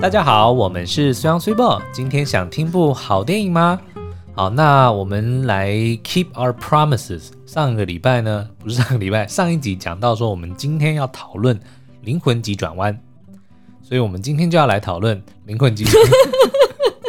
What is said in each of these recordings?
大家好，我们是 SUNSUIT。今天想听部好电影吗？好，那我们来 keep our promises。上个礼拜呢，不是上个礼拜，上一集讲到说，我们今天要讨论《灵魂急转弯》，所以我们今天就要来讨论《灵魂急转弯》。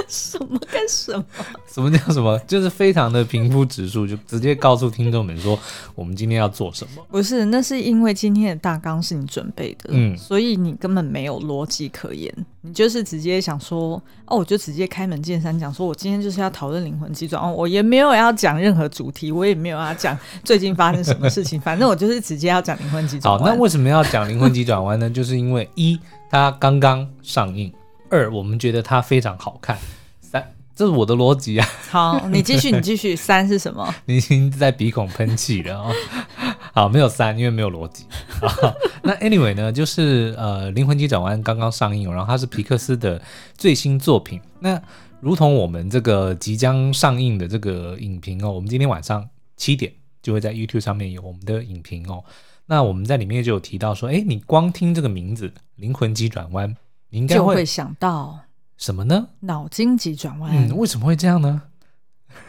什么干什么？什么叫什么？就是非常的平铺直述，就直接告诉听众们说，我们今天要做什么？不是，那是因为今天的大纲是你准备的，嗯，所以你根本没有逻辑可言，你就是直接想说，哦，我就直接开门见山讲说，我今天就是要讨论灵魂急转哦，我也没有要讲任何主题，我也没有要讲最近发生什么事情，反正我就是直接要讲灵魂急转弯。好，那为什么要讲灵魂急转弯呢？就是因为一，它刚刚上映；二，我们觉得它非常好看。这是我的逻辑啊！好，你继续，你继续。三是什么？你已经在鼻孔喷气了哦。好，没有三，因为没有逻辑。那 anyway 呢，就是呃，《灵魂急转弯》刚刚上映，然后它是皮克斯的最新作品。那如同我们这个即将上映的这个影评哦，我们今天晚上七点就会在 YouTube 上面有我们的影评哦。那我们在里面就有提到说，哎，你光听这个名字《灵魂急转弯》，你应该会，会想到。什么呢？脑筋急转弯。嗯，为什么会这样呢？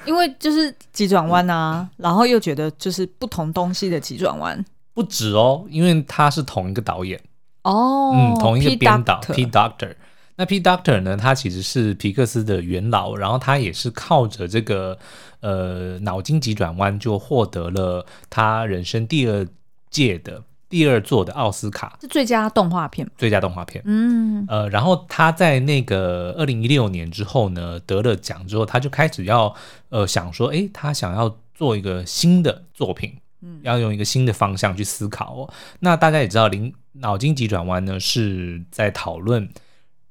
因为就是急转弯啊，然后又觉得就是不同东西的急转弯。不止哦，因为他是同一个导演哦，嗯，同一个编导 Pete Docter。那 Pete Docter 呢，他其实是皮克斯的元老，然后他也是靠着这个呃脑筋急转弯就获得了他人生第二届的。第二座的奥斯卡是最佳动画片，最佳动画片。嗯，呃，然后他在那个二零一六年之后呢，得了奖之后，他就开始要呃想说，诶，他想要做一个新的作品，嗯，要用一个新的方向去思考哦。那大家也知道，灵脑筋急转弯呢是在讨论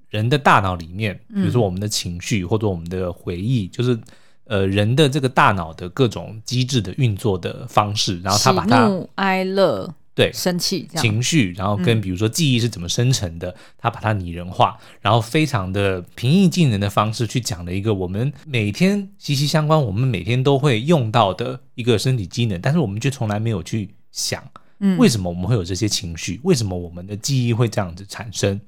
人的大脑里面，比如说我们的情绪或者我们的回忆，就是呃人的这个大脑的各种机制的运作的方式，然后他把它喜怒哀乐。对，生气情绪，然后跟比如说记忆是怎么生成的，嗯、他把它拟人化，然后非常的平易近人的方式去讲了一个我们每天息息相关，我们每天都会用到的一个身体机能，但是我们却从来没有去想，嗯，为什么我们会有这些情绪？为什么我们的记忆会这样子产生？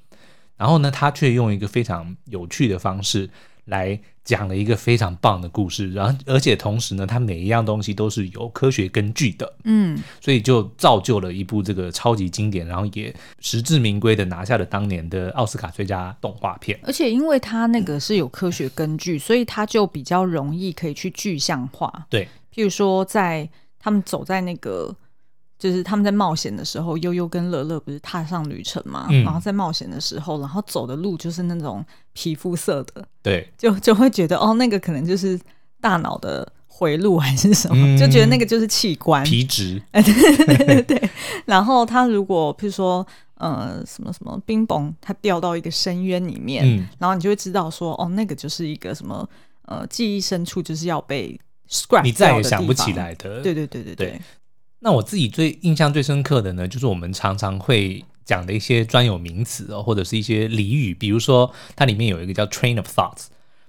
然后呢，他却用一个非常有趣的方式。来讲了一个非常棒的故事，然后而且同时呢，它每一样东西都是有科学根据的，嗯，所以就造就了一部这个超级经典，然后也实至名归的拿下了当年的奥斯卡最佳动画片。而且因为它那个是有科学根据，所以它就比较容易可以去具象化。对，譬如说在他们走在那个。就是他们在冒险的时候，悠悠跟乐乐不是踏上旅程嘛？嗯、然后在冒险的时候，然后走的路就是那种皮肤色的，对，就就会觉得哦，那个可能就是大脑的回路还是什么，嗯、就觉得那个就是器官皮质，对对对对。然后他如果譬如说呃什么什么冰崩，他掉到一个深渊里面，嗯、然后你就会知道说哦，那个就是一个什么呃记忆深处就是要被 scrap，你再也想不起来的，对对对对对。对那我自己最印象最深刻的呢，就是我们常常会讲的一些专有名词哦，或者是一些俚语，比如说它里面有一个叫 train of thoughts，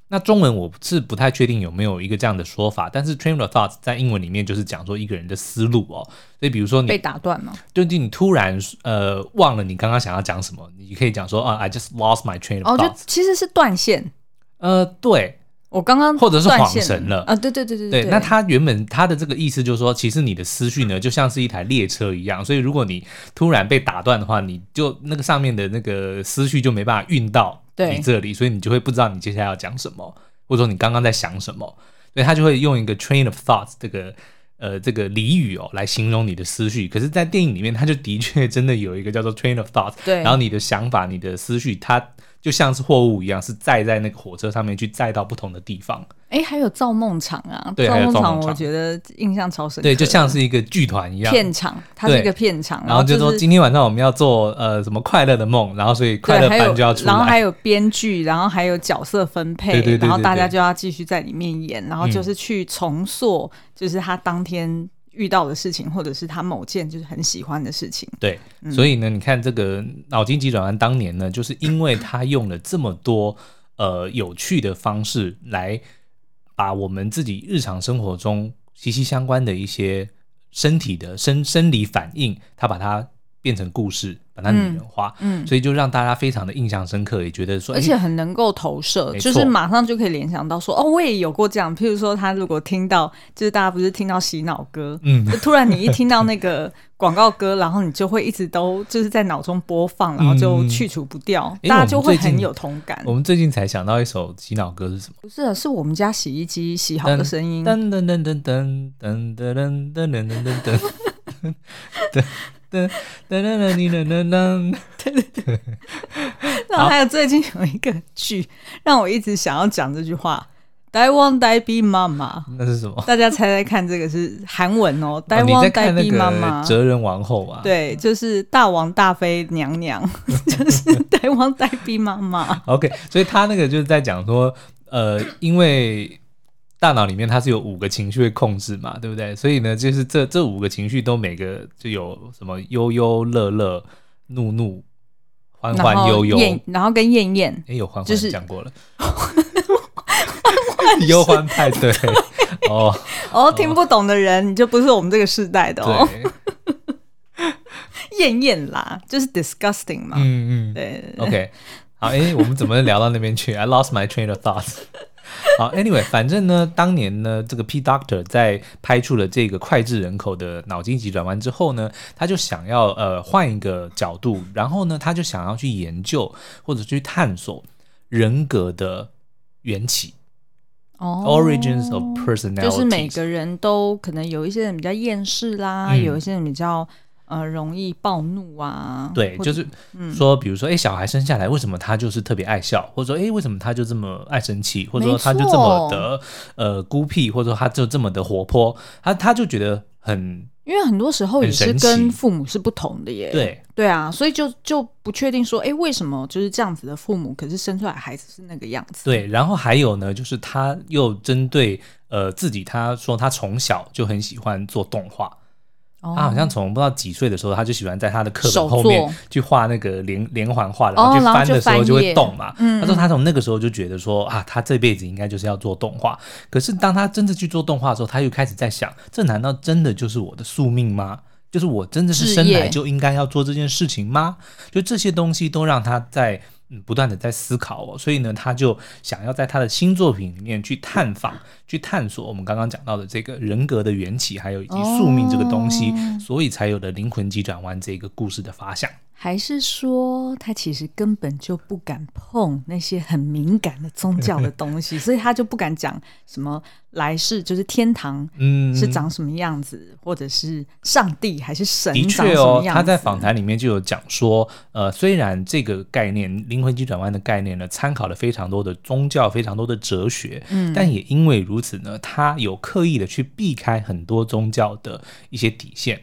那中文我是不太确定有没有一个这样的说法，但是 train of thoughts 在英文里面就是讲说一个人的思路哦，所以比如说你被打断了，就你突然呃忘了你刚刚想要讲什么，你可以讲说啊，I just lost my train of thoughts，哦，就其实是断线，呃，对。我刚刚或者是恍神了啊！对对对对对，那他原本他的这个意思就是说，其实你的思绪呢，就像是一台列车一样，所以如果你突然被打断的话，你就那个上面的那个思绪就没办法运到你这里，所以你就会不知道你接下来要讲什么，或者说你刚刚在想什么，所以他就会用一个 train of thoughts 这个呃这个俚语哦来形容你的思绪。可是，在电影里面，他就的确真的有一个叫做 train of thoughts，对，然后你的想法、你的思绪，它。就像是货物一样，是载在那个火车上面去载到不同的地方。哎、欸，还有造梦场啊！对，造梦场，我觉得印象超深刻。对，就像是一个剧团一样，片场，它是一个片场。然后就说今天晚上我们要做呃什么快乐的梦，然后所以快乐班就要出来。然后还有编剧，然后还有角色分配，然后大家就要继续在里面演，然后就是去重塑，就是他当天。遇到的事情，或者是他某件就是很喜欢的事情。对，嗯、所以呢，你看这个脑筋急转弯当年呢，就是因为他用了这么多 呃有趣的方式来把我们自己日常生活中息息相关的一些身体的生生理反应，他把它变成故事，把它拟人化，嗯，所以就让大家非常的印象深刻，也觉得说，而且很能够投射，就是马上就可以联想到说，哦，我也有过这样。譬如说，他如果听到，就是大家不是听到洗脑歌，嗯，就突然你一听到那个广告歌，然后你就会一直都就是在脑中播放，然后就去除不掉，大家就会很有同感。我们最近才想到一首洗脑歌是什么？不是，是我们家洗衣机洗好的声音。噔噔噔噔噔噔噔噔噔噔噔噔。噔噔噔噔噔噔噔，对对对。然后还有最近有一个剧，让我一直想要讲这句话：“台湾台币妈妈。”那是什么？大家猜猜看，这个是韩文哦。台湾台币妈妈，哲人王后啊。对，就是大王大妃娘娘，就是台湾台币妈妈。OK，所以他那个就是在讲说，呃，因为。大脑里面它是有五个情绪会控制嘛，对不对？所以呢，就是这这五个情绪都每个就有什么悠悠乐乐、怒怒、欢欢悠悠，然后跟厌厌，哎，有欢欢讲过了，忧欢派对。哦。哦，听不懂的人你就不是我们这个世代的哦。厌厌啦，就是 disgusting 嘛，嗯嗯，对，OK，好，哎，我们怎么聊到那边去？I lost my train of thoughts。好，Anyway，反正呢，当年呢，这个 P Doctor 在拍出了这个脍炙人口的脑筋急转弯之后呢，他就想要呃换一个角度，然后呢，他就想要去研究或者去探索人格的缘起。哦，Origins of Personality，就是每个人都可能有一些人比较厌世啦，嗯、有一些人比较。呃，容易暴怒啊？对，就是说，比如说，哎、嗯，小孩生下来为什么他就是特别爱笑，或者说，哎，为什么他就这么爱生气，或者说他就这么的呃孤僻，或者说他就这么的活泼，他他就觉得很，因为很多时候也是跟父母是不同的耶。对对啊，所以就就不确定说，哎，为什么就是这样子的父母，可是生出来孩子是那个样子？对，然后还有呢，就是他又针对呃自己，他说他从小就很喜欢做动画。他好像从不知道几岁的时候，他就喜欢在他的课本后面去画那个连连环画，然后去翻的时候就会动嘛。他说他从那个时候就觉得说啊，他这辈子应该就是要做动画。可是当他真的去做动画的时候，他又开始在想，这难道真的就是我的宿命吗？就是我真的是生来就应该要做这件事情吗？就这些东西都让他在。不断的在思考哦，所以呢，他就想要在他的新作品里面去探访、去探索我们刚刚讲到的这个人格的缘起，还有以及宿命这个东西，哦、所以才有了灵魂急转弯这个故事的发想。还是说他其实根本就不敢碰那些很敏感的宗教的东西，所以他就不敢讲什么来世就是天堂，嗯，是长什么样子，嗯、或者是上帝还是神长什么样子？的确哦，他在访谈里面就有讲说，呃，虽然这个概念灵魂急转弯的概念呢，参考了非常多的宗教、非常多的哲学，嗯，但也因为如此呢，他有刻意的去避开很多宗教的一些底线。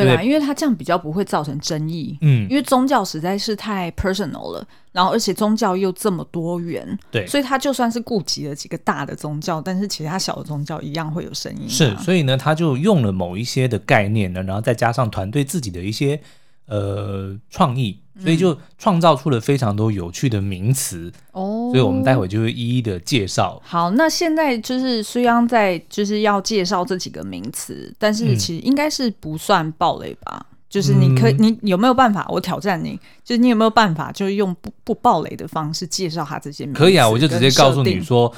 对啦，因为他这样比较不会造成争议，嗯，因为宗教实在是太 personal 了，然后而且宗教又这么多元，对，所以他就算是顾及了几个大的宗教，但是其他小的宗教一样会有声音。是，所以呢，他就用了某一些的概念呢，然后再加上团队自己的一些呃创意。所以就创造出了非常多有趣的名词哦，所以我们待会就会一一的介绍。好，那现在就是虽然在就是要介绍这几个名词，但是其实应该是不算暴雷吧？嗯、就是你可以，你有没有办法？我挑战你，就是你有没有办法，就是用不不暴雷的方式介绍它这些名词？可以啊，我就直接告诉你说，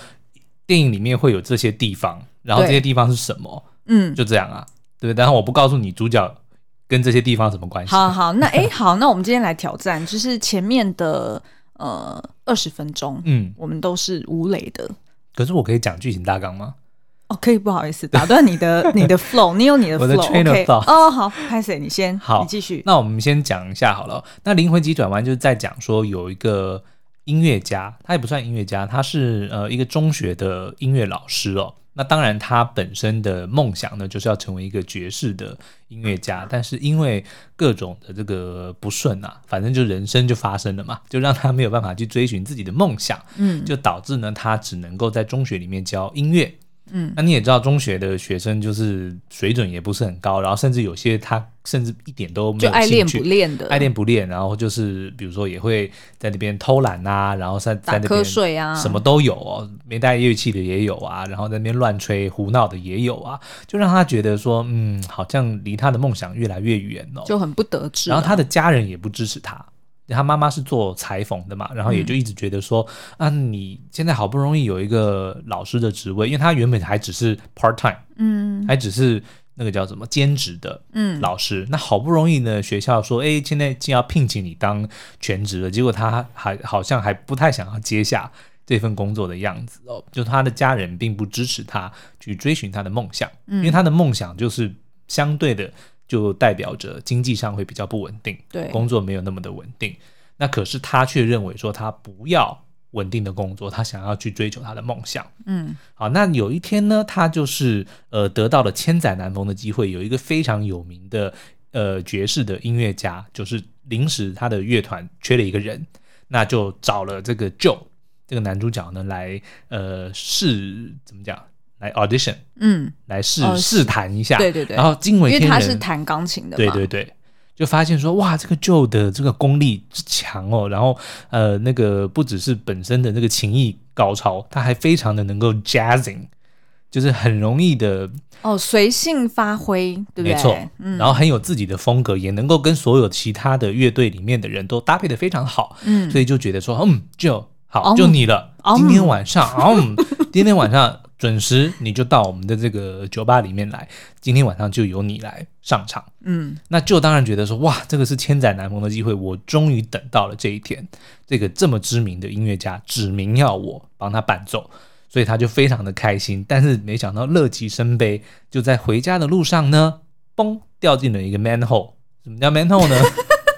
电影里面会有这些地方，然后这些地方是什么？嗯，就这样啊，对？然后我不告诉你主角。跟这些地方什么关系？好好，那哎，好，那我们今天来挑战，就是前面的呃二十分钟，嗯，我们都是无雷的。可是我可以讲剧情大纲吗？哦，可以，不好意思，打断你的 你的 flow，你有你的 flow，我的 train of thought。哦，好，拍谁？你先，好，你继续。那我们先讲一下好了。那灵魂急转弯就是在讲说有一个音乐家，他也不算音乐家，他是呃一个中学的音乐老师哦。那当然，他本身的梦想呢，就是要成为一个爵士的音乐家。但是因为各种的这个不顺啊，反正就人生就发生了嘛，就让他没有办法去追寻自己的梦想。嗯，就导致呢，他只能够在中学里面教音乐。嗯，那你也知道，中学的学生就是水准也不是很高，然后甚至有些他甚至一点都没有兴趣，爱练不练的，爱练不练，然后就是比如说也会在那边偷懒啊，然后在在那边啊，什么都有哦，没带乐器的也有啊，然后在那边乱吹胡闹的也有啊，就让他觉得说，嗯，好像离他的梦想越来越远哦，就很不得志。然后他的家人也不支持他。他妈妈是做裁缝的嘛，然后也就一直觉得说，嗯、啊，你现在好不容易有一个老师的职位，因为他原本还只是 part time，嗯，还只是那个叫什么兼职的，嗯，老师，嗯、那好不容易呢，学校说，哎，现在竟要聘请你当全职了，结果他还好像还不太想要接下这份工作的样子哦，就他的家人并不支持他去追寻他的梦想，嗯、因为他的梦想就是相对的。就代表着经济上会比较不稳定，对，工作没有那么的稳定。那可是他却认为说他不要稳定的工作，他想要去追求他的梦想。嗯，好，那有一天呢，他就是呃得到了千载难逢的机会，有一个非常有名的呃爵士的音乐家，就是临时他的乐团缺了一个人，那就找了这个 Joe 这个男主角呢来呃试怎么讲？来 audition，嗯，来试试弹一下，对对对，然后惊为天人，因为他是弹钢琴的嘛，对对对，就发现说哇，这个 Joe 的这个功力之强哦，然后呃，那个不只是本身的那个琴艺高超，他还非常的能够 jazzing，就是很容易的哦，随性发挥，对不对？没错，嗯，然后很有自己的风格，也能够跟所有其他的乐队里面的人都搭配的非常好，嗯，所以就觉得说，嗯，Joe 好，就你了，今天晚上，嗯，今天晚上。准时你就到我们的这个酒吧里面来，今天晚上就由你来上场。嗯，那就当然觉得说，哇，这个是千载难逢的机会，我终于等到了这一天。这个这么知名的音乐家指名要我帮他伴奏，所以他就非常的开心。但是没想到乐极生悲，就在回家的路上呢，嘣，掉进了一个 manhole。什么叫 manhole 呢？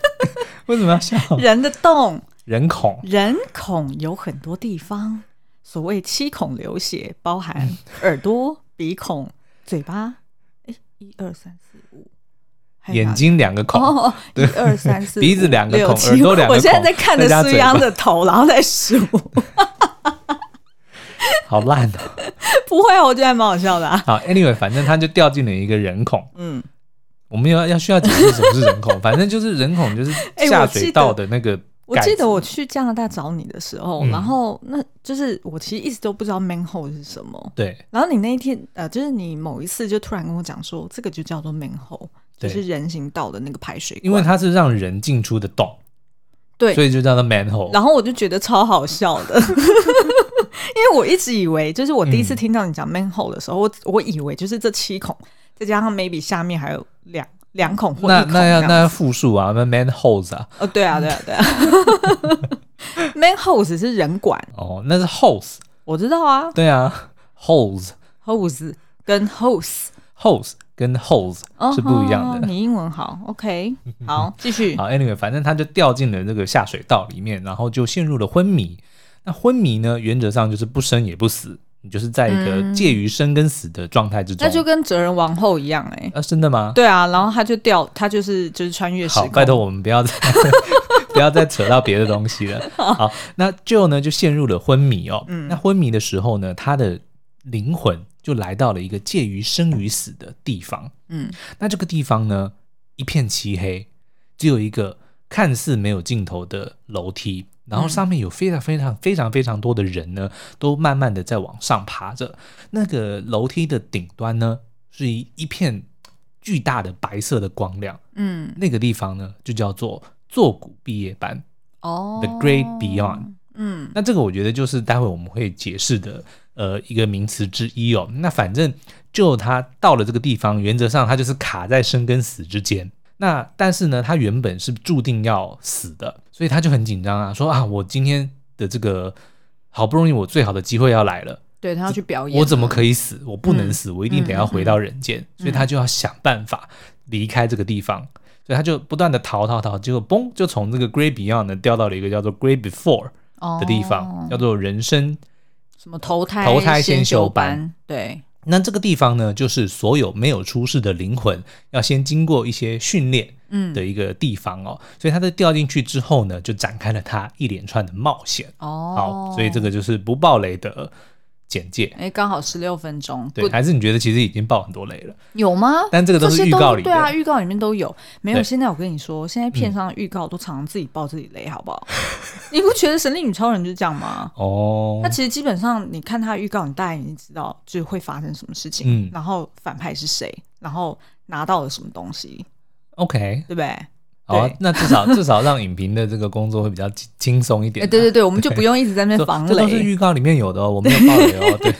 为什么要笑？人的洞，人孔，人孔有很多地方。所谓七孔流血，包含耳朵、鼻孔、嘴巴。哎，一二三四五，眼睛两个孔。哦，一二三四，鼻子两个孔，耳朵两个孔。我现在在看着苏央的头，然后在数。好烂啊！不会，我觉得还蛮好笑的啊。好，Anyway，反正他就掉进了一个人孔。嗯，我们要要需要解释什么是人孔，反正就是人孔就是下水道的那个。我记得我去加拿大找你的时候，嗯、然后那就是我其实一直都不知道 manhole 是什么。对。然后你那一天呃，就是你某一次就突然跟我讲说，这个就叫做 manhole，就是人行道的那个排水。因为它是让人进出的洞。对。所以就叫做 manhole。然后我就觉得超好笑的，因为我一直以为，就是我第一次听到你讲 manhole 的时候，嗯、我我以为就是这七孔，再加上 maybe 下面还有两。两孔或一孔那那要那要复数啊，那 manholes 啊。哦，对啊，对啊，对啊。manholes 是人管哦，那是 hose，我知道啊。对啊，hose，hose 跟 hose，hose 跟 hose 是不一样的。你英文好，OK，好，继续。好，Anyway，反正他就掉进了这个下水道里面，然后就陷入了昏迷。那昏迷呢，原则上就是不生也不死。就是在一个介于生跟死的状态之中，那就跟哲人王后一样哎，啊，真的吗？对啊，然后他就掉，他就是就是穿越时空。好，拜托我们不要再 不要再扯到别的东西了。好，那 Joe 呢就陷入了昏迷哦。嗯，那昏迷的时候呢，他的灵魂就来到了一个介于生与死的地方。嗯，那这个地方呢一片漆黑，只有一个看似没有尽头的楼梯。然后上面有非常非常非常非常多的人呢，都慢慢的在往上爬着。那个楼梯的顶端呢，是一一片巨大的白色的光亮。嗯，那个地方呢，就叫做坐骨毕业班。哦，The Great Beyond。嗯，那这个我觉得就是待会我们会解释的呃一个名词之一哦。那反正就他到了这个地方，原则上他就是卡在生跟死之间。那但是呢，他原本是注定要死的，所以他就很紧张啊，说啊，我今天的这个好不容易我最好的机会要来了，对，他要去表演，我怎么可以死？我不能死，嗯、我一定得要回到人间，嗯、所以他就要想办法离开这个地方，嗯、所以他就不断的逃逃逃，结果嘣，就从这个 Great Beyond 呢掉到了一个叫做 Great Before 的地方，哦、叫做人生什么投胎投胎先修班，对。那这个地方呢，就是所有没有出世的灵魂要先经过一些训练，嗯，的一个地方哦。嗯、所以他在掉进去之后呢，就展开了他一连串的冒险。哦，好，所以这个就是不爆雷的简介，哎，刚好十六分钟。对，还是你觉得其实已经爆很多雷了？有吗？但这个都是预告里，对啊，预告里面都有。没有，现在我跟你说，现在片商的预告都常常自己爆自己雷，好不好？你不觉得《神力女超人》就是这样吗？哦，那其实基本上你看他预告，你大概已经知道就会发生什么事情，嗯，然后反派是谁，然后拿到了什么东西，OK，对不对？好、啊，那至少 至少让影评的这个工作会比较轻松一点、对对对，我们就不用一直在那边 防雷。这都是预告里面有的哦，我没有爆雷哦。对，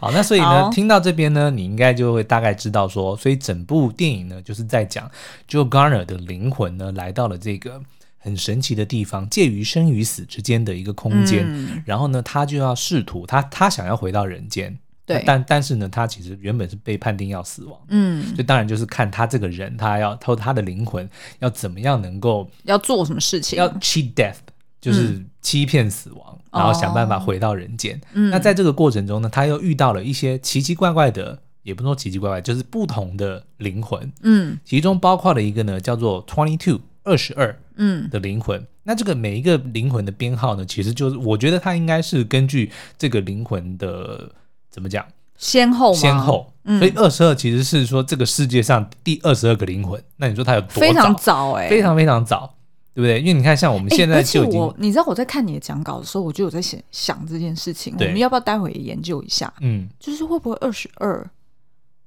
好，那所以呢，听到这边呢，你应该就会大概知道说，所以整部电影呢，就是在讲 Joe Garner 的灵魂呢，来到了这个很神奇的地方，介于生与死之间的一个空间，嗯、然后呢，他就要试图，他他想要回到人间。对，但但是呢，他其实原本是被判定要死亡，嗯，所以当然就是看他这个人，他要偷他的灵魂，要怎么样能够要做什么事情，要 cheat death，就是欺骗死亡，嗯、然后想办法回到人间。嗯、那在这个过程中呢，他又遇到了一些奇奇怪怪的，也不说奇奇怪怪，就是不同的灵魂，嗯，其中包括了一个呢叫做 twenty two 二十二，嗯。的灵魂。嗯、那这个每一个灵魂的编号呢，其实就是我觉得它应该是根据这个灵魂的。怎么讲？先后吗？先后，嗯、所以二十二其实是说这个世界上第二十二个灵魂。那你说它有多早？非常早哎、欸，非常非常早，对不对？因为你看，像我们现在就已经，欸、你知道我在看你的讲稿的时候，我就有在想想这件事情。我们要不要待会也研究一下？嗯，就是会不会二十二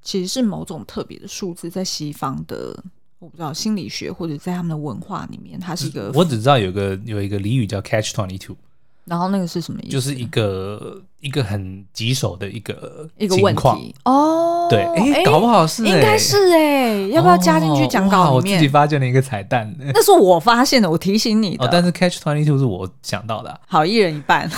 其实是某种特别的数字，在西方的我不知道心理学或者在他们的文化里面，它是一个。我只知道有个有一个俚语叫 Catch Twenty Two。然后那个是什么意思？就是一个一个很棘手的一个一个问题哦。对，哎，搞不好是，应该是哎，要不要加进去讲稿里面？我自己发现了一个彩蛋，那是我发现的，我提醒你的。但是 Catch Twenty Two 是我想到的。好，一人一半。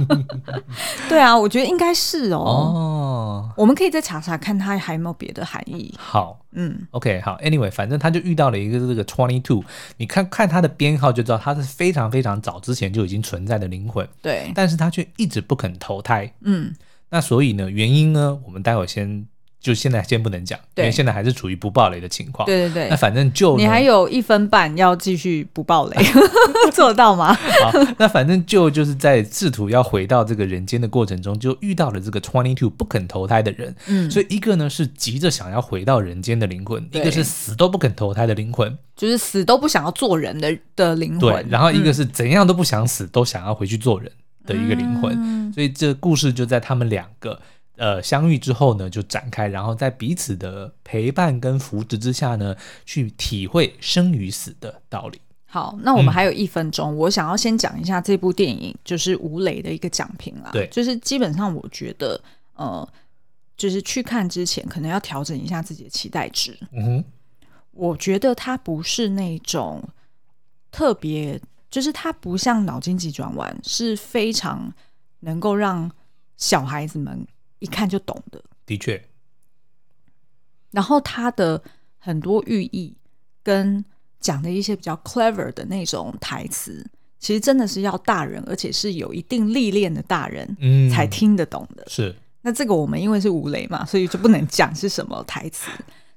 对啊，我觉得应该是哦。哦，我们可以再查查看，它还有没有别的含义。好。嗯，OK，好，Anyway，反正他就遇到了一个这个 twenty two，你看看他的编号就知道他是非常非常早之前就已经存在的灵魂，对，但是他却一直不肯投胎，嗯，那所以呢，原因呢，我们待会先。就现在先不能讲，因为现在还是处于不爆雷的情况。对对对，那反正就你还有一分半要继续不爆雷，做得到吗？好，那反正就就是在试图要回到这个人间的过程中，就遇到了这个 twenty two 不肯投胎的人。嗯，所以一个呢是急着想要回到人间的灵魂，一个是死都不肯投胎的灵魂，就是死都不想要做人的的灵魂。对，然后一个是怎样都不想死，嗯、都想要回去做人的一个灵魂。嗯、所以这故事就在他们两个。呃，相遇之后呢，就展开，然后在彼此的陪伴跟扶持之下呢，去体会生与死的道理。好，那我们还有一分钟，嗯、我想要先讲一下这部电影，就是吴磊的一个讲评啦。对，就是基本上我觉得，呃，就是去看之前可能要调整一下自己的期待值。嗯哼，我觉得它不是那种特别，就是它不像脑筋急转弯，是非常能够让小孩子们。一看就懂的，的确。然后它的很多寓意跟讲的一些比较 clever 的那种台词，其实真的是要大人，而且是有一定历练的大人，嗯，才听得懂的。是。那这个我们因为是吴雷嘛，所以就不能讲是什么台词，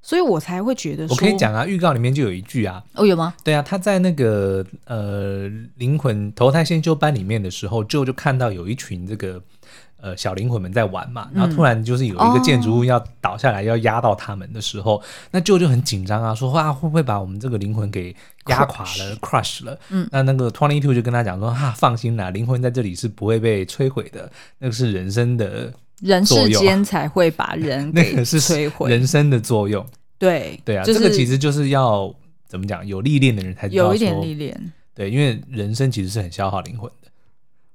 所以我才会觉得说，我可以讲啊，预告里面就有一句啊，哦，有吗？对啊，他在那个呃灵魂投胎先修班里面的时候，就就看到有一群这个。呃，小灵魂们在玩嘛，然后突然就是有一个建筑物要倒下来，要压到他们的时候，嗯、那舅就很紧张啊，说哇，会不会把我们这个灵魂给压垮了、crush, 了？嗯，那那个 twenty two 就跟他讲说，哈、啊，放心啦，灵魂在这里是不会被摧毁的，那个是人生的人世间才会把人 给那个是摧毁，人生的作用。对对啊，就是、这个其实就是要怎么讲，有历练的人才有一点历练。对，因为人生其实是很消耗灵魂的。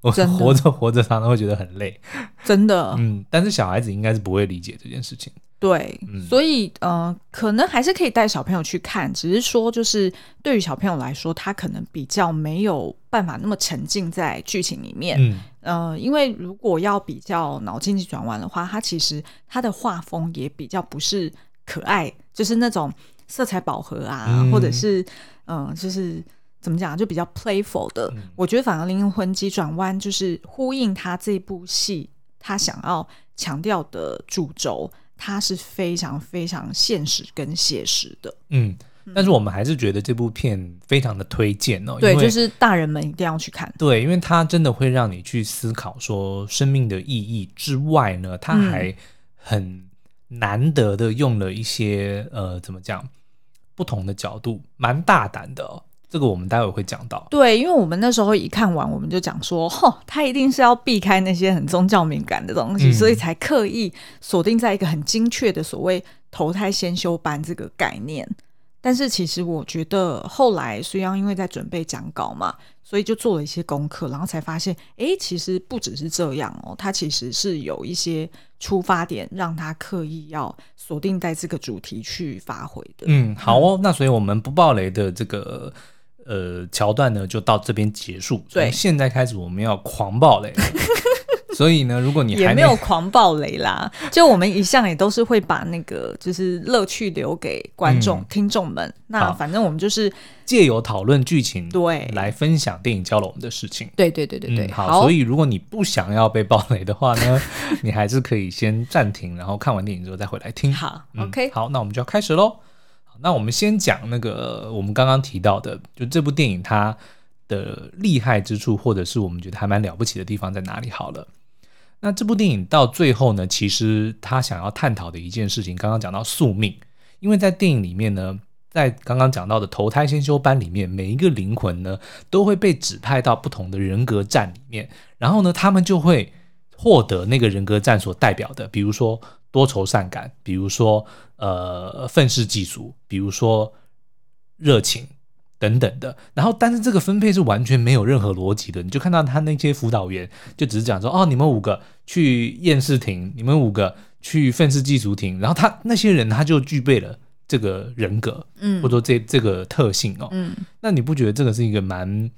我活着活着，常常会觉得很累，真的。嗯，但是小孩子应该是不会理解这件事情。对，嗯、所以呃，可能还是可以带小朋友去看，只是说，就是对于小朋友来说，他可能比较没有办法那么沉浸在剧情里面。嗯，呃，因为如果要比较脑筋急转弯的话，它其实它的画风也比较不是可爱，就是那种色彩饱和啊，嗯、或者是嗯、呃，就是。怎么讲？就比较 playful 的，嗯、我觉得反而灵魂急转弯就是呼应他这部戏，他想要强调的主轴，它是非常非常现实跟写实的。嗯，但是我们还是觉得这部片非常的推荐哦。对，就是大人们一定要去看。对，因为它真的会让你去思考说生命的意义之外呢，它还很难得的用了一些呃，怎么讲，不同的角度，蛮大胆的哦。这个我们待会会讲到。对，因为我们那时候一看完，我们就讲说，吼，他一定是要避开那些很宗教敏感的东西，嗯、所以才刻意锁定在一个很精确的所谓投胎先修班这个概念。但是其实我觉得后来虽然因为在准备讲稿嘛，所以就做了一些功课，然后才发现，哎，其实不只是这样哦，他其实是有一些出发点，让他刻意要锁定在这个主题去发挥的。嗯，好哦，那所以我们不爆雷的这个。呃，桥段呢就到这边结束。对，现在开始我们要狂暴雷。所以呢，如果你还没，也没有狂暴雷啦，就我们一向也都是会把那个就是乐趣留给观众、嗯、听众们。那反正我们就是借由讨论剧情，对，来分享电影教了我们的事情。对对对对对、嗯。好，所以如果你不想要被暴雷的话呢，你还是可以先暂停，然后看完电影之后再回来听。好、嗯、，OK，好，那我们就要开始喽。那我们先讲那个我们刚刚提到的，就这部电影它的厉害之处，或者是我们觉得还蛮了不起的地方在哪里？好了，那这部电影到最后呢，其实他想要探讨的一件事情，刚刚讲到宿命，因为在电影里面呢，在刚刚讲到的投胎先修班里面，每一个灵魂呢都会被指派到不同的人格站里面，然后呢，他们就会获得那个人格站所代表的，比如说。多愁善感，比如说呃愤世嫉俗，比如说热情等等的。然后，但是这个分配是完全没有任何逻辑的。你就看到他那些辅导员就只是讲说：“哦，你们五个去厌世亭，你们五个去愤世嫉俗亭。”然后他那些人他就具备了这个人格，嗯，或者说这这个特性哦，嗯。那你不觉得这个是一个蛮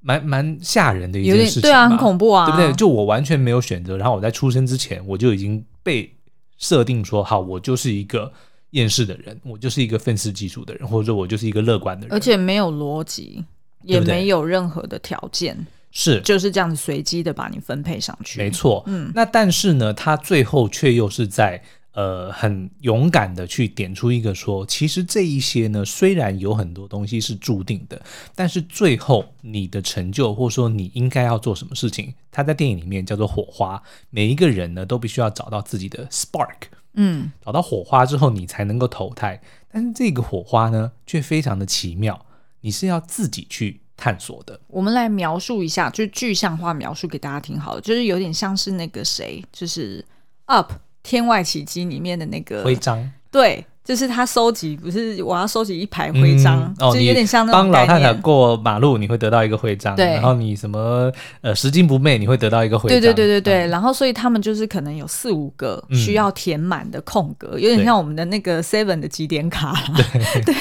蛮蛮吓人的一件事情吗？对啊，很恐怖啊，对不对？就我完全没有选择，然后我在出生之前我就已经被。设定说好，我就是一个厌世的人，我就是一个愤世嫉俗的人，或者说我就是一个乐观的人，而且没有逻辑，也没有任何的条件，是就是这样子随机的把你分配上去。没错，嗯，那但是呢，他最后却又是在。呃，很勇敢的去点出一个说，其实这一些呢，虽然有很多东西是注定的，但是最后你的成就，或者说你应该要做什么事情，它在电影里面叫做火花。每一个人呢，都必须要找到自己的 spark，嗯，找到火花之后，你才能够投胎。但是这个火花呢，却非常的奇妙，你是要自己去探索的。我们来描述一下，就具象化描述给大家听好了，就是有点像是那个谁，就是 Up。天外奇迹里面的那个徽章，对，就是他收集，不是我要收集一排徽章，嗯哦、就有点像那种帮老太太过马路，你会得到一个徽章，对，然后你什么呃拾金不昧，你会得到一个徽章，对对对对对，嗯、然后所以他们就是可能有四五个需要填满的空格，嗯、有点像我们的那个 Seven 的几点卡，对对，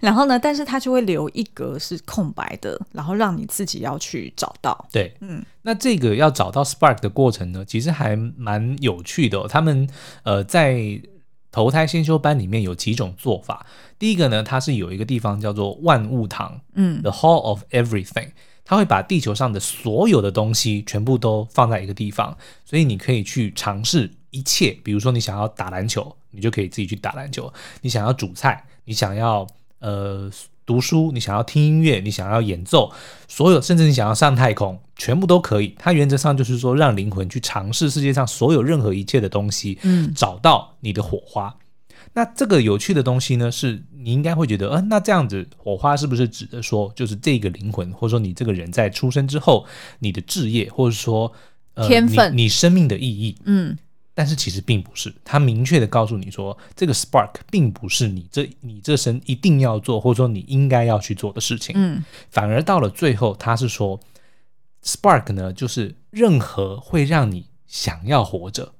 然后呢，但是他就会留一格是空白的，然后让你自己要去找到，对，嗯。那这个要找到 Spark 的过程呢，其实还蛮有趣的哦。他们呃在投胎先修班里面有几种做法。第一个呢，它是有一个地方叫做万物堂，嗯，The Hall of Everything，它会把地球上的所有的东西全部都放在一个地方，所以你可以去尝试一切。比如说你想要打篮球，你就可以自己去打篮球；你想要煮菜，你想要呃。读书，你想要听音乐，你想要演奏，所有甚至你想要上太空，全部都可以。它原则上就是说，让灵魂去尝试世界上所有任何一切的东西，嗯，找到你的火花。那这个有趣的东西呢，是你应该会觉得，呃，那这样子火花是不是指的说，就是这个灵魂，或者说你这个人在出生之后，你的志业，或者说，呃，天分，你，你生命的意义，嗯。但是其实并不是，他明确的告诉你说，这个 spark 并不是你这你这生一定要做，或者说你应该要去做的事情。嗯，反而到了最后，他是说，spark 呢，就是任何会让你想要活着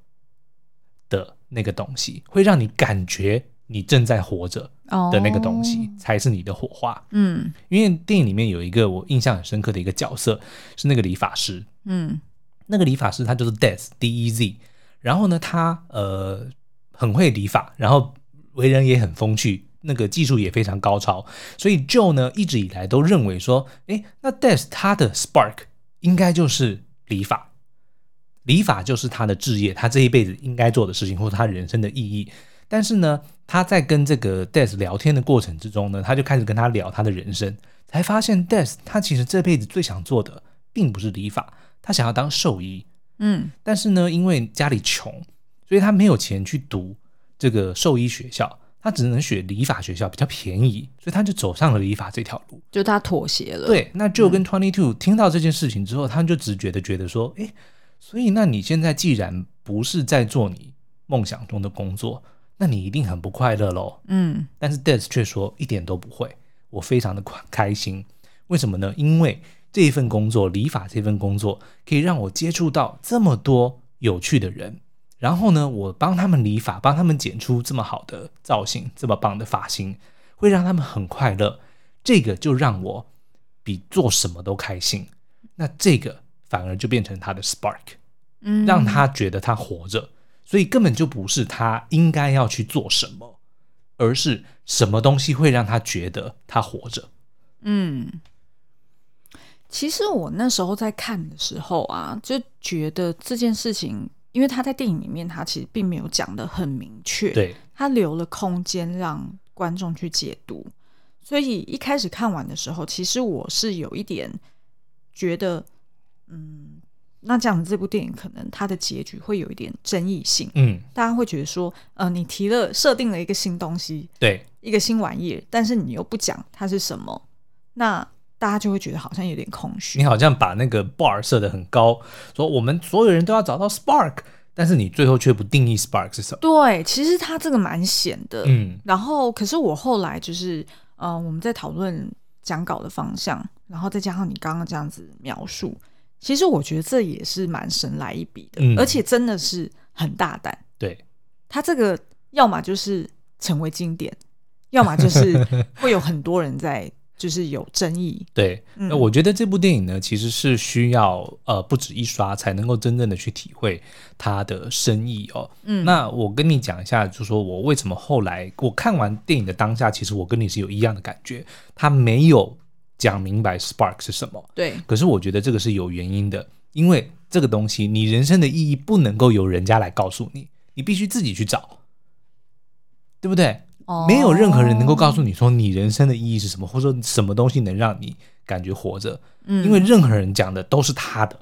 的那个东西，会让你感觉你正在活着的那个东西，哦、才是你的火花。嗯，因为电影里面有一个我印象很深刻的一个角色，是那个理发师。嗯，那个理发师他就是 Death，D E Z。然后呢，他呃很会理发，然后为人也很风趣，那个技术也非常高超，所以 Joe 呢一直以来都认为说，诶，那 Death 他的 Spark 应该就是理法，理法就是他的志业，他这一辈子应该做的事情，或者他人生的意义。但是呢，他在跟这个 Death 聊天的过程之中呢，他就开始跟他聊他的人生，才发现 Death 他其实这辈子最想做的并不是理法，他想要当兽医。嗯，但是呢，因为家里穷，所以他没有钱去读这个兽医学校。他只能选理法学校比较便宜，所以他就走上了理法这条路，就他妥协了。对，那 Joe 跟 Twenty Two 听到这件事情之后，嗯、他就直觉的觉得说，诶，所以那你现在既然不是在做你梦想中的工作，那你一定很不快乐喽。嗯，但是 Des 却说一点都不会，我非常的快开心。为什么呢？因为这一份工作，理发这份工作，可以让我接触到这么多有趣的人。然后呢，我帮他们理发，帮他们剪出这么好的造型，这么棒的发型，会让他们很快乐。这个就让我比做什么都开心。那这个反而就变成他的 spark，嗯，让他觉得他活着。所以根本就不是他应该要去做什么，而是什么东西会让他觉得他活着。嗯，其实我那时候在看的时候啊，就觉得这件事情。因为他在电影里面，他其实并没有讲的很明确，对，他留了空间让观众去解读。所以一开始看完的时候，其实我是有一点觉得，嗯，那这样子这部电影可能它的结局会有一点争议性，嗯，大家会觉得说，呃，你提了设定了一个新东西，对，一个新玩意儿，但是你又不讲它是什么，那。大家就会觉得好像有点空虚。你好像把那个 bar 设的很高，说我们所有人都要找到 spark，但是你最后却不定义 spark 是什么。对，其实它这个蛮险的。嗯，然后可是我后来就是，呃，我们在讨论讲稿的方向，然后再加上你刚刚这样子描述，其实我觉得这也是蛮神来一笔的，嗯，而且真的是很大胆。对，他这个要么就是成为经典，要么就是会有很多人在。就是有争议，对。那我觉得这部电影呢，其实是需要呃不止一刷才能够真正的去体会它的深意哦。嗯，那我跟你讲一下，就是说我为什么后来我看完电影的当下，其实我跟你是有一样的感觉，他没有讲明白 Spark 是什么。对，可是我觉得这个是有原因的，因为这个东西你人生的意义不能够由人家来告诉你，你必须自己去找，对不对？没有任何人能够告诉你说你人生的意义是什么，或者说什么东西能让你感觉活着。嗯，因为任何人讲的都是他的，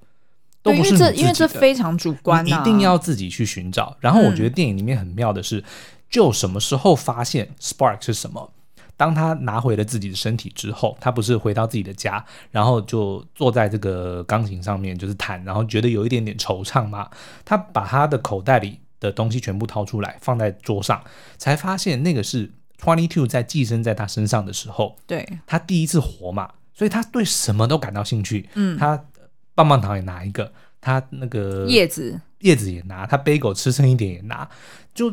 都不是你自己的。因为这非常主观啊，你一定要自己去寻找。然后我觉得电影里面很妙的是，就什么时候发现 Spark 是什么？当他拿回了自己的身体之后，他不是回到自己的家，然后就坐在这个钢琴上面就是弹，然后觉得有一点点惆怅嘛。他把他的口袋里。的东西全部掏出来放在桌上，才发现那个是 Twenty Two 在寄生在他身上的时候，对，他第一次活嘛，所以他对什么都感到兴趣。嗯，他棒棒糖也拿一个，他那个叶子叶子也拿，他背狗吃剩一点也拿，就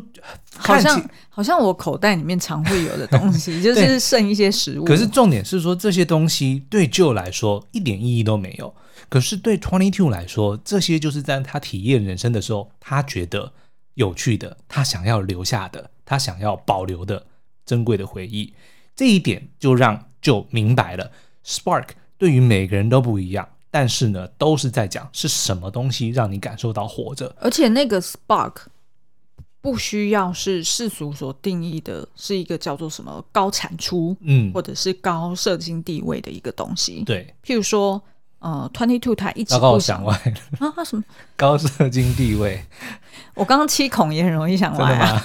好像好像我口袋里面常会有的东西，就是剩一些食物。可是重点是说，这些东西对 Joe 来说一点意义都没有，可是对 Twenty Two 来说，这些就是在他体验人生的时候，他觉得。有趣的，他想要留下的，他想要保留的珍贵的回忆，这一点就让就明白了。Spark 对于每个人都不一样，但是呢，都是在讲是什么东西让你感受到活着。而且那个 Spark 不需要是世俗所定义的，是一个叫做什么高产出，嗯，或者是高社经地位的一个东西。对，譬如说。呃，Twenty Two 他一直不想歪啊，他什么？高社经地位？我刚刚七孔也很容易想歪啊。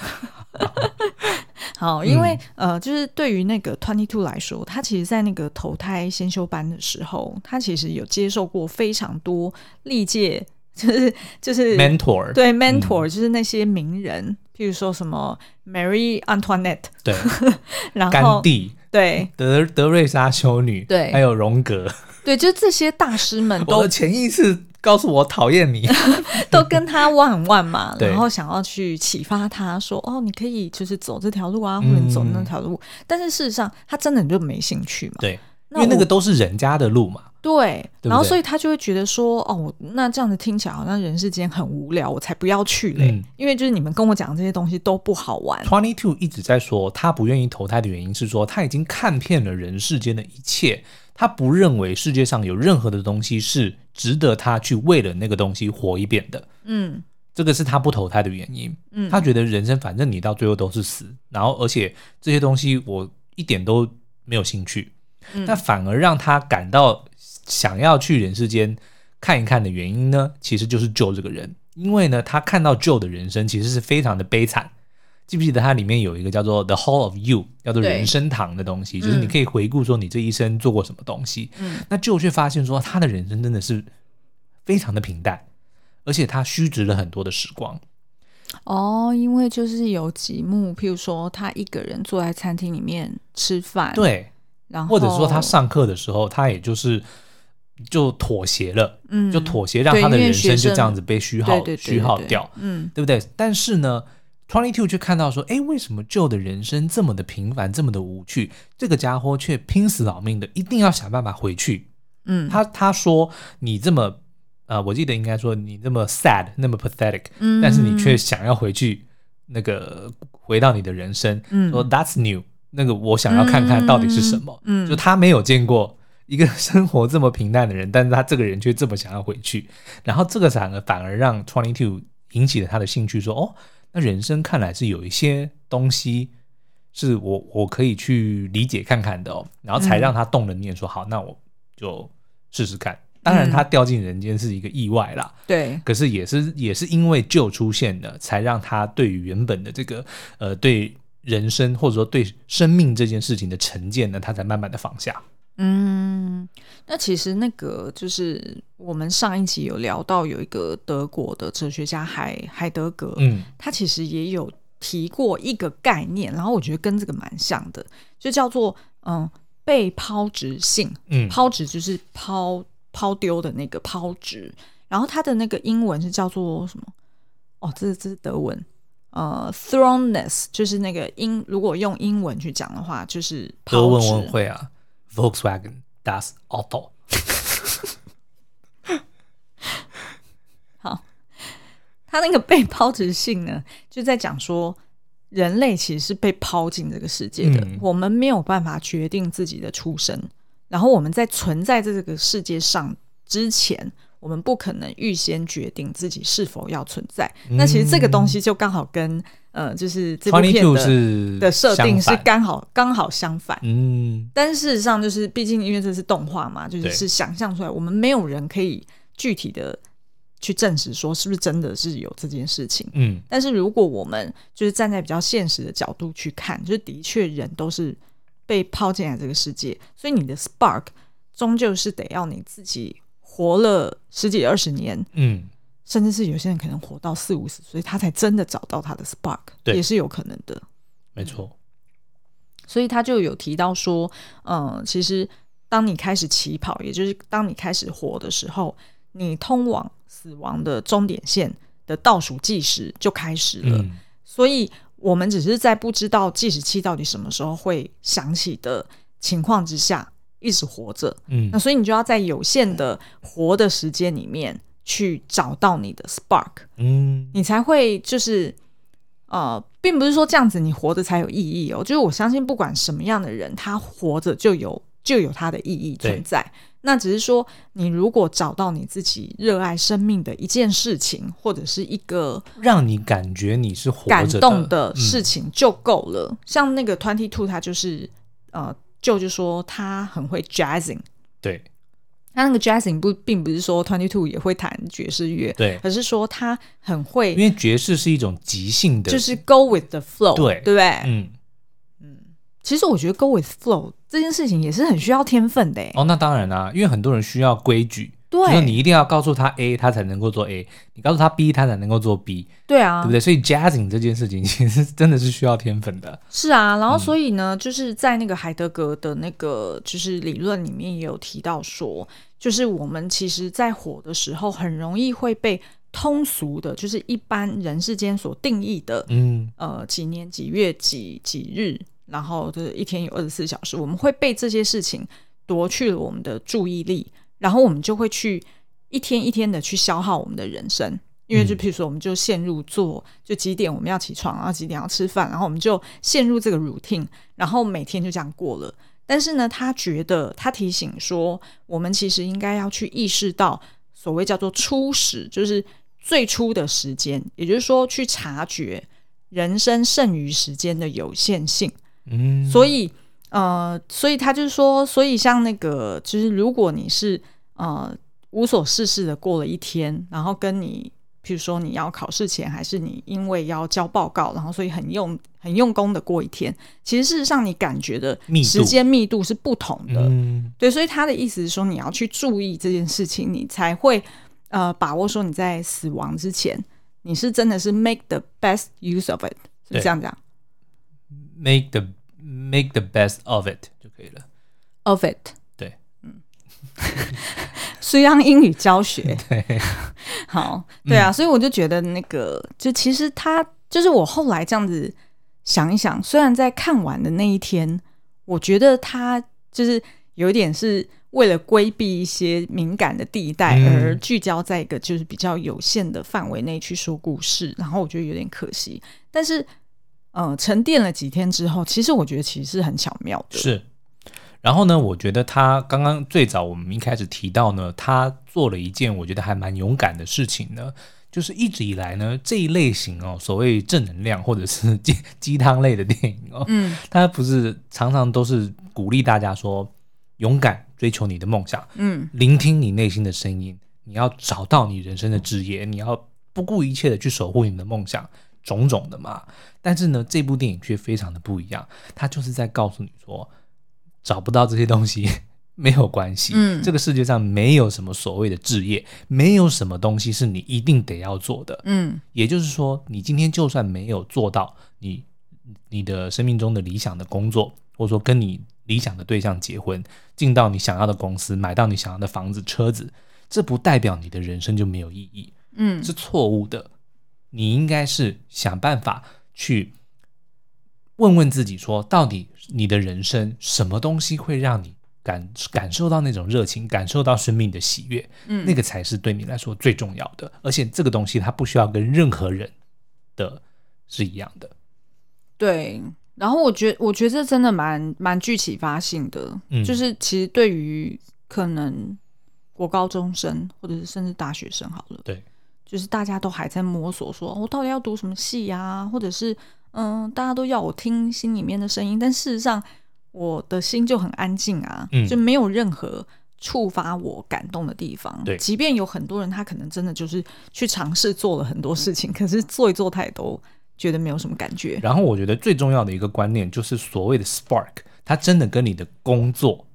好，因为、嗯、呃，就是对于那个 Twenty Two 来说，他其实，在那个投胎先修班的时候，他其实有接受过非常多历届，就是就是 mentor，对 mentor，就是那些名人，嗯、譬如说什么 Mary Antoinette，对，然后甘地，对，德德瑞莎修女，对，还有荣格。对，就这些大师们都，潜意识告诉我讨厌你，都跟他万万嘛，然后想要去启发他说，哦，你可以就是走这条路啊，或者你走那条路，嗯，但是事实上他真的就没兴趣嘛，对，因为那个都是人家的路嘛，对，对对，然后所以他就会觉得说，哦，那这样子听起来好像人世间很无聊，我才不要去嘞，嗯，因为就是你们跟我讲这些东西都不好玩。Twenty Two 一直在说他不愿意投胎的原因是说他已经看遍了人世间的一切。他不认为世界上有任何的东西是值得他去为了那个东西活一遍的。嗯，这个是他不投胎的原因。嗯，他觉得人生反正你到最后都是死，然后而且这些东西我一点都没有兴趣。嗯，那反而让他感到想要去人世间看一看的原因呢，其实就是 Joe 这个人，因为呢，他看到 Joe 的人生其实是非常的悲惨。记不记得它里面有一个叫做 The Hall of You，叫做人生堂的东西，就是你可以回顾说你这一生做过什么东西。嗯，那 Joe 却发现说他的人生真的是非常的平淡，而且他虚掷了很多的时光。哦，因为就是有几幕，譬如说他一个人坐在餐厅里面吃饭，对，然后或者说他上课的时候，他也就是就妥协了，嗯，就妥协让他的人生就这样子被虚耗虚耗掉，嗯，对不对？但是呢。Twenty Two 却看到说，哎，为什么 Joe 的人生这么的平凡，这么的无趣？这个家伙却拼死老命的，一定要想办法回去。嗯，他他说你这么，呃，我记得应该说你这么 sad，那么 pathetic，嗯，但是你却想要回去，那个回到你的人生。嗯，说 That's new，那个我想要看看到底是什么。嗯，就他没有见过一个生活这么平淡的人，但是他这个人却这么想要回去。然后这个反而反而让 Twenty Two 引起了他的兴趣，说哦。那人生看来是有一些东西是我我可以去理解看看的哦，然后才让他动了念说，好，那我就试试看。当然，他掉进人间是一个意外啦，对、嗯。可是也是也是因为 Joe 出现的，才让他对于原本的这个呃对人生或者说对生命这件事情的成见呢，他才慢慢的放下。嗯，那其实那个就是我们上一集有聊到有一个德国的哲学家海海德格，嗯，他其实也有提过一个概念，然后我觉得跟这个蛮像的，就叫做嗯被抛掷性，嗯，抛掷就是抛抛丢的那个抛掷，然后他的那个英文是叫做什么？哦，这是这是德文，呃，thrownness 就是那个英，如果用英文去讲的话，就是德文我会啊。Volkswagen Das Auto。好，他那个被抛掷性呢，就在讲说，人类其实是被抛进这个世界的，嗯，我们没有办法决定自己的出生，然后我们在存在这个世界上之前。我们不可能预先决定自己是否要存在。嗯、那其实这个东西就刚好跟呃，就是这部片的的设定是刚好刚好相反。嗯，但事实上就是，毕竟因为这是动画嘛，就是是想象出来，我们没有人可以具体的去证实说是不是真的是有这件事情。嗯，但是如果我们就是站在比较现实的角度去看，就是的确人都是被抛进来这个世界，所以你的 spark 终究是得要你自己。活了十几二十年，嗯，甚至是有些人可能活到四五十岁，他才真的找到他的 spark，也是有可能的，没错。所以他就有提到说，嗯，其实当你开始起跑，也就是当你开始活的时候，你通往死亡的终点线的倒数计时就开始了。嗯，所以我们只是在不知道计时器到底什么时候会响起的情况之下。一直活着，嗯，那所以你就要在有限的活的时间里面去找到你的 spark，嗯，你才会就是呃，并不是说这样子你活着才有意义哦，就是我相信不管什么样的人，他活着就有就有他的意义存在。那只是说，你如果找到你自己热爱生命的一件事情，或者是一个让你感觉你是活着感动的事情就够了。嗯，像那个 Twenty Two，他就是呃。就就说他很会 jazzing，对，他那个 jazzing 不并不是说 Twenty Two 也会弹爵士乐，对，而是说他很会，因为爵士是一种即兴的，就是 go with the flow，对，对不对？嗯嗯，其实我觉得 go with flow 这件事情也是很需要天分的。哦，那当然啦，因为很多人需要规矩。对，就是你一定要告诉他 A，他才能够做 A；你告诉他 B，他才能够做 B。对啊，对不对？所以 jazzing 这件事情 其实真的是需要天分的。是啊，然后所以呢，嗯、就是在那个海德格的那个就是理论里面也有提到说，就是我们其实，在火的时候很容易会被通俗的，就是一般人世间所定义的，嗯呃，几年几月几几日，然后就是一天有二十四小时，我们会被这些事情夺去了我们的注意力。然后我们就会去一天一天的去消耗我们的人生，因为就譬如说，我们就陷入做就几点我们要起床，然后几点要吃饭，然后我们就陷入这个 routine，然后每天就这样过了。但是呢，他觉得他提醒说，我们其实应该要去意识到所谓叫做初始，就是最初的时间，也就是说去察觉人生剩余时间的有限性。嗯，所以呃，所以他就是说，所以像那个，就是如果你是呃无所事事的过了一天，然后跟你。比如说你要考试前，还是你因为要交报告，然后所以很用很用功的过一天，其实事实上你感觉的时间密度是不同的。嗯、对，所以他的意思是说，你要去注意这件事情，你才会呃把握说你在死亡之前，你是真的是 make the best use of it，是这样讲。make the make the best of it 就可以了。of it。对，嗯。虽然英语教学，对，好，对啊，嗯、所以我就觉得那个，就其实他就是我后来这样子想一想，虽然在看完的那一天，我觉得他就是有点是为了规避一些敏感的地带，而聚焦在一个就是比较有限的范围内去说故事，嗯、然后我觉得有点可惜。但是，呃，沉淀了几天之后，其实我觉得其实是很巧妙的，是。然后呢，我觉得他刚刚最早我们一开始提到呢，他做了一件我觉得还蛮勇敢的事情呢，就是一直以来呢这一类型哦，所谓正能量或者是 鸡鸡汤类的电影哦，嗯，他不是常常都是鼓励大家说勇敢追求你的梦想，嗯，聆听你内心的声音，你要找到你人生的职业，你要不顾一切的去守护你的梦想，种种的嘛。但是呢，这部电影却非常的不一样，它就是在告诉你说。找不到这些东西没有关系，嗯，这个世界上没有什么所谓的置业，没有什么东西是你一定得要做的，嗯，也就是说，你今天就算没有做到你你的生命中的理想的工作，或者说跟你理想的对象结婚，进到你想要的公司，买到你想要的房子车子，这不代表你的人生就没有意义，嗯，是错误的，你应该是想办法去。问问自己说，到底你的人生什么东西会让你感感受到那种热情，感受到生命的喜悦？嗯，那个才是对你来说最重要的。而且这个东西它不需要跟任何人的是一样的。对。然后我觉得，我觉得这真的蛮蛮具启发性的。嗯，就是其实对于可能国高中生或者是甚至大学生好了，对，就是大家都还在摸索，说我到底要读什么系呀，或者是。嗯，大家都要我听心里面的声音，但事实上，我的心就很安静啊，嗯、就没有任何触发我感动的地方。对，即便有很多人，他可能真的就是去尝试做了很多事情，可是做一做，他也都觉得没有什么感觉。然后，我觉得最重要的一个观念就是所谓的 spark，它真的跟你的工作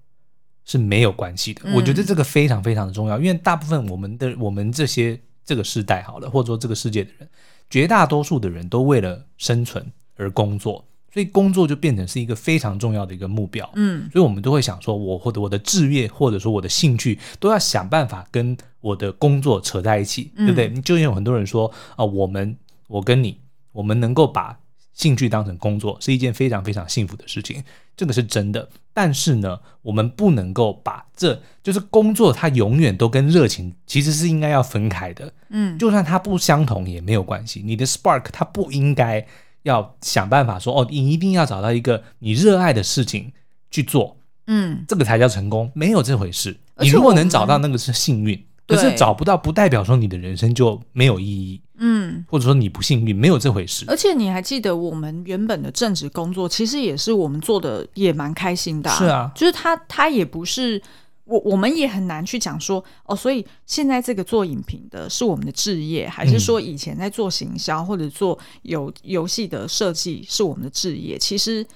是没有关系的。嗯、我觉得这个非常非常的重要，因为大部分我们的我们这些这个世代好了，或者说这个世界的人。绝大多数的人都为了生存而工作，所以工作就变成是一个非常重要的一个目标。嗯，所以我们都会想说，我或者我的志愿，或者说我的兴趣，都要想办法跟我的工作扯在一起，对不对？嗯，就有很多人说啊，我们我跟你，我们能够把兴趣当成工作，是一件非常非常幸福的事情，这个是真的。但是呢，我们不能够把这就是工作，它永远都跟热情其实是应该要分开的。嗯，就算它不相同也没有关系。你的 spark 它不应该要想办法说哦，你一定要找到一个你热爱的事情去做。嗯，这个才叫成功，没有这回事。你如果能找到那个是幸运。可是找不到，不代表说你的人生就没有意义，嗯，或者说你不幸运，没有这回事。而且你还记得我们原本的正职工作，其实也是我们做的也蛮开心的，啊，是啊，就是他他也不是我，我们也很难去讲说哦，所以现在这个做影评的是我们的置业，还是说以前在做行销或者做游游戏的设计是我们的置业？其实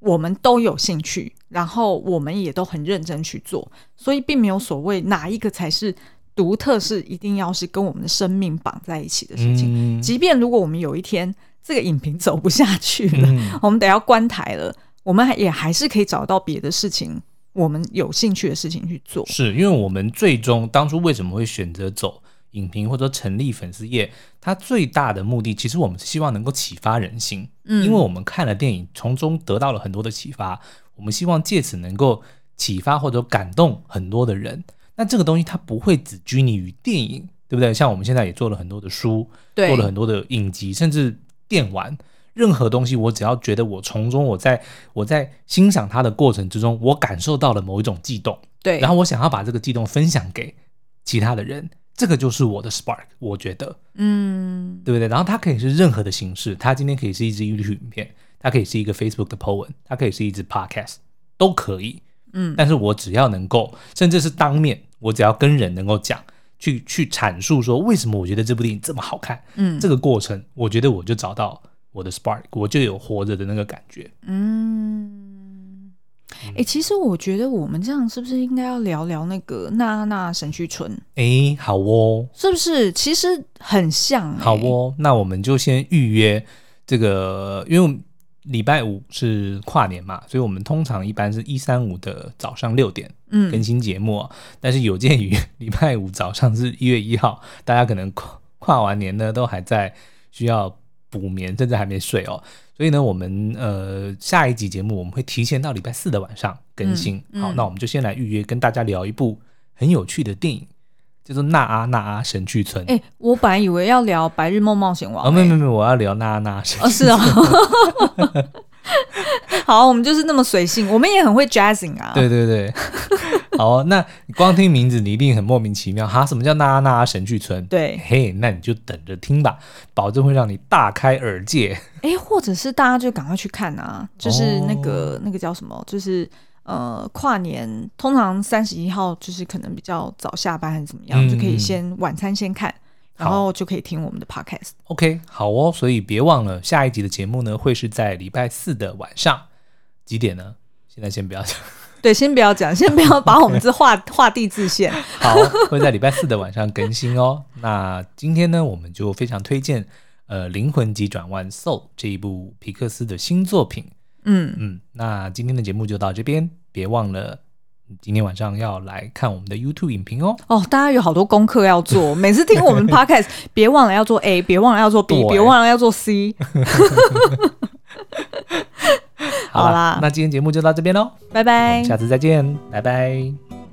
我们都有兴趣，然后我们也都很认真去做，所以并没有所谓哪一个才是。独特是一定要是跟我们的生命绑在一起的事情。嗯、即便如果我们有一天这个影评走不下去了，嗯、我们得要关台了，我们还也还是可以找到别的事情，我们有兴趣的事情去做。是因为我们最终当初为什么会选择走影评或者成立粉丝业？它最大的目的其实我们是希望能够启发人心，嗯，因为我们看了电影，从中得到了很多的启发，我们希望借此能够启发或者感动很多的人。那这个东西它不会只拘泥于电影，对不对？像我们现在也做了很多的书，对做了很多的影集，甚至电玩，任何东西，我只要觉得我从中我在我在欣赏它的过程之中，我感受到了某一种悸动，对，然后我想要把这个悸动分享给其他的人，这个就是我的 spark，我觉得，嗯，对不对？然后它可以是任何的形式，它今天可以是一支 YouTube 影片，它可以是一个 Facebook 的 po 文，它可以是一支 podcast，都可以。嗯，但是我只要能够，甚至是当面，我只要跟人能够讲，去去阐述说为什么我觉得这部电影这么好看，嗯，这个过程，我觉得我就找到我的 spark，我就有活着的那个感觉。嗯，哎、欸，其实我觉得我们这样是不是应该要聊聊那个娜娜神去村？哎、欸，好哦，是不是？其实很像、欸。好哦，那我们就先预约这个，因为。礼拜五是跨年嘛，所以我们通常一般是一三五的早上六点更新节目，嗯。但是有鉴于礼拜五早上是一月一号，大家可能跨跨完年呢都还在需要补眠，甚至还没睡哦。所以呢，我们呃下一集节目我们会提前到礼拜四的晚上更新。嗯嗯、好，那我们就先来预约，跟大家聊一部很有趣的电影。叫做娜阿娜阿神去村。哎、欸，我本来以为要聊《白日梦冒险王》欸。哦，没没没，我要聊娜阿娜阿神。哦，是哦。好，我们就是那么随性，我们也很会 jazzing 啊。对对对。好，那你光听名字，你一定很莫名其妙哈？什么叫娜阿娜阿神去村？对，嘿，那你就等着听吧，保证会让你大开耳界。哎、欸，或者是大家就赶快去看啊，就是那个、哦、那个叫什么，就是。呃，跨年通常三十一号就是可能比较早下班还是怎么样，嗯、就可以先晚餐先看，然后就可以听我们的 podcast。OK，好哦，所以别忘了下一集的节目呢，会是在礼拜四的晚上几点呢？现在先不要讲，对，先不要讲，先不要把我们这画画地自限。好，会在礼拜四的晚上更新哦。那今天呢，我们就非常推荐呃《灵魂急转弯》Soul 这一部皮克斯的新作品。嗯嗯，那今天的节目就到这边，别忘了今天晚上要来看我们的 YouTube 影评哦。哦，大家有好多功课要做，每次听我们 Podcast，别忘了要做 A，别忘了要做 B，别忘了要做 C。好啦，那今天节目就到这边喽，拜拜，下次再见，拜拜。